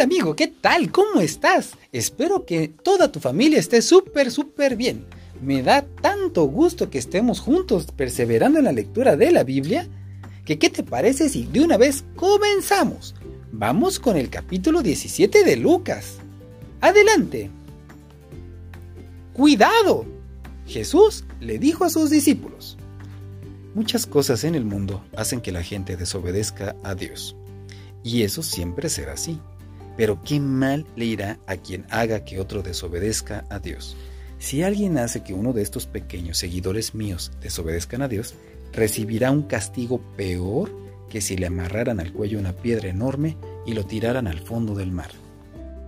Hola amigo, ¿qué tal? ¿Cómo estás? Espero que toda tu familia esté súper, súper bien. Me da tanto gusto que estemos juntos perseverando en la lectura de la Biblia, que ¿qué te parece si de una vez comenzamos? Vamos con el capítulo 17 de Lucas. Adelante. Cuidado. Jesús le dijo a sus discípulos. Muchas cosas en el mundo hacen que la gente desobedezca a Dios. Y eso siempre será así. Pero qué mal le irá a quien haga que otro desobedezca a Dios. Si alguien hace que uno de estos pequeños seguidores míos desobedezcan a Dios, recibirá un castigo peor que si le amarraran al cuello una piedra enorme y lo tiraran al fondo del mar.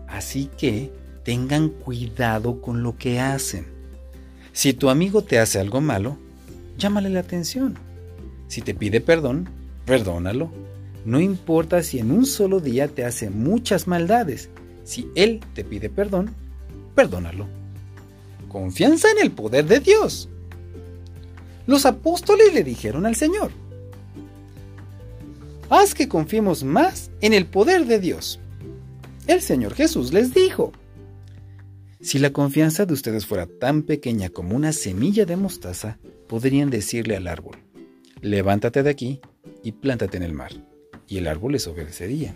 Así que tengan cuidado con lo que hacen. Si tu amigo te hace algo malo, llámale la atención. Si te pide perdón, perdónalo. No importa si en un solo día te hace muchas maldades, si Él te pide perdón, perdónalo. Confianza en el poder de Dios. Los apóstoles le dijeron al Señor, haz que confiemos más en el poder de Dios. El Señor Jesús les dijo, si la confianza de ustedes fuera tan pequeña como una semilla de mostaza, podrían decirle al árbol, levántate de aquí y plántate en el mar y el árbol les obedecería.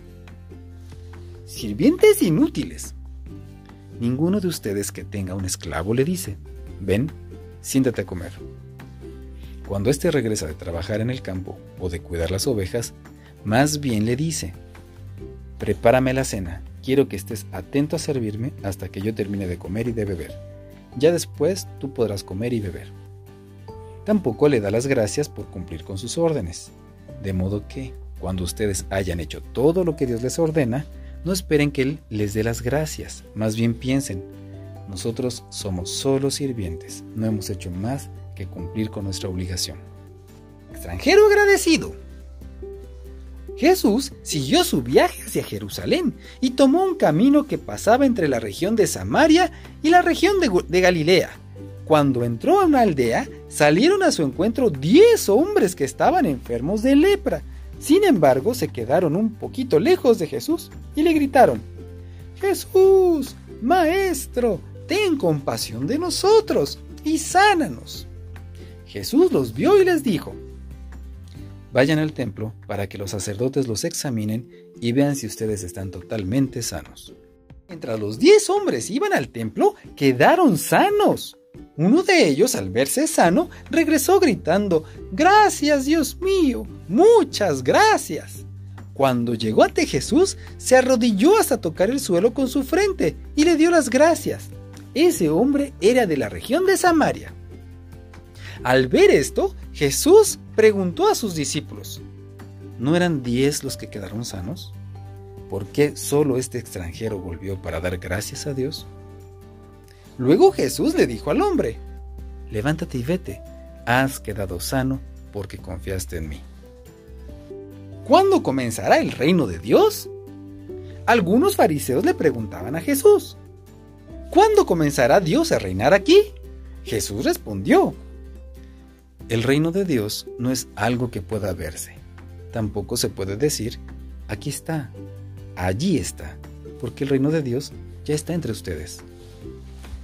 Sirvientes inútiles. Ninguno de ustedes que tenga un esclavo le dice, ven, siéntate a comer. Cuando éste regresa de trabajar en el campo o de cuidar las ovejas, más bien le dice, prepárame la cena, quiero que estés atento a servirme hasta que yo termine de comer y de beber. Ya después tú podrás comer y beber. Tampoco le da las gracias por cumplir con sus órdenes, de modo que, cuando ustedes hayan hecho todo lo que Dios les ordena, no esperen que Él les dé las gracias, más bien piensen, nosotros somos solo sirvientes, no hemos hecho más que cumplir con nuestra obligación. Extranjero agradecido. Jesús siguió su viaje hacia Jerusalén y tomó un camino que pasaba entre la región de Samaria y la región de, de Galilea. Cuando entró a una aldea, salieron a su encuentro diez hombres que estaban enfermos de lepra sin embargo, se quedaron un poquito lejos de Jesús y le gritaron, Jesús, Maestro, ten compasión de nosotros y sánanos. Jesús los vio y les dijo, Vayan al templo para que los sacerdotes los examinen y vean si ustedes están totalmente sanos. Mientras los diez hombres iban al templo, quedaron sanos. Uno de ellos, al verse sano, regresó gritando, Gracias, Dios mío, muchas gracias. Cuando llegó ante Jesús, se arrodilló hasta tocar el suelo con su frente y le dio las gracias. Ese hombre era de la región de Samaria. Al ver esto, Jesús preguntó a sus discípulos, ¿no eran diez los que quedaron sanos? ¿Por qué solo este extranjero volvió para dar gracias a Dios? Luego Jesús le dijo al hombre, levántate y vete, has quedado sano porque confiaste en mí. ¿Cuándo comenzará el reino de Dios? Algunos fariseos le preguntaban a Jesús, ¿cuándo comenzará Dios a reinar aquí? Jesús respondió, el reino de Dios no es algo que pueda verse. Tampoco se puede decir, aquí está, allí está, porque el reino de Dios ya está entre ustedes.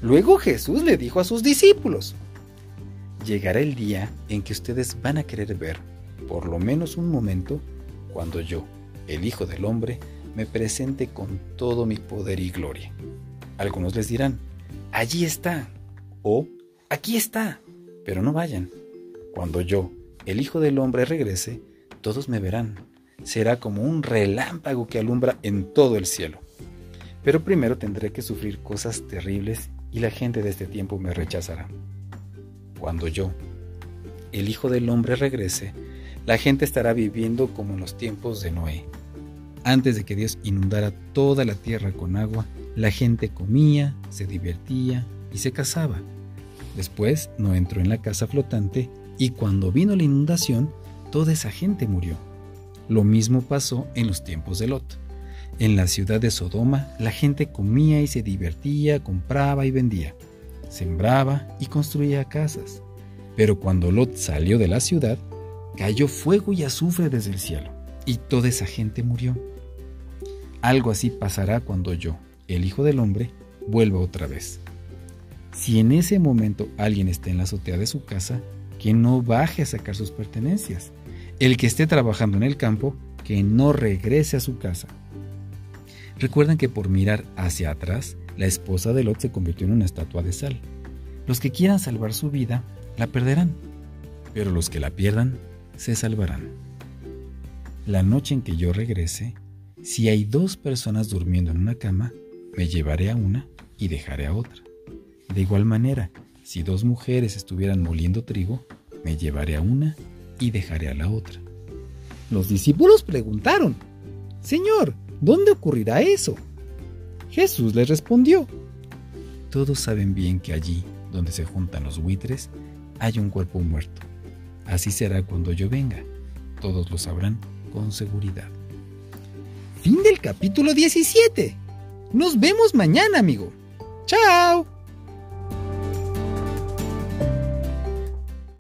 Luego Jesús le dijo a sus discípulos, llegará el día en que ustedes van a querer ver, por lo menos un momento, cuando yo, el Hijo del Hombre, me presente con todo mi poder y gloria. Algunos les dirán, allí está, o aquí está, pero no vayan. Cuando yo, el Hijo del Hombre, regrese, todos me verán. Será como un relámpago que alumbra en todo el cielo. Pero primero tendré que sufrir cosas terribles y la gente de este tiempo me rechazará. Cuando yo, el Hijo del Hombre, regrese, la gente estará viviendo como en los tiempos de Noé. Antes de que Dios inundara toda la tierra con agua, la gente comía, se divertía y se casaba. Después no entró en la casa flotante y cuando vino la inundación, toda esa gente murió. Lo mismo pasó en los tiempos de Lot. En la ciudad de Sodoma la gente comía y se divertía, compraba y vendía, sembraba y construía casas. Pero cuando Lot salió de la ciudad, cayó fuego y azufre desde el cielo, y toda esa gente murió. Algo así pasará cuando yo, el Hijo del Hombre, vuelva otra vez. Si en ese momento alguien está en la azotea de su casa, que no baje a sacar sus pertenencias. El que esté trabajando en el campo, que no regrese a su casa. Recuerden que por mirar hacia atrás, la esposa de Lot se convirtió en una estatua de sal. Los que quieran salvar su vida, la perderán, pero los que la pierdan, se salvarán. La noche en que yo regrese, si hay dos personas durmiendo en una cama, me llevaré a una y dejaré a otra. De igual manera, si dos mujeres estuvieran moliendo trigo, me llevaré a una y dejaré a la otra. Los discípulos preguntaron, Señor, ¿dónde ocurrirá eso? Jesús les respondió, Todos saben bien que allí, donde se juntan los buitres, hay un cuerpo muerto. Así será cuando yo venga. Todos lo sabrán con seguridad. Fin del capítulo 17. Nos vemos mañana, amigo. Chao.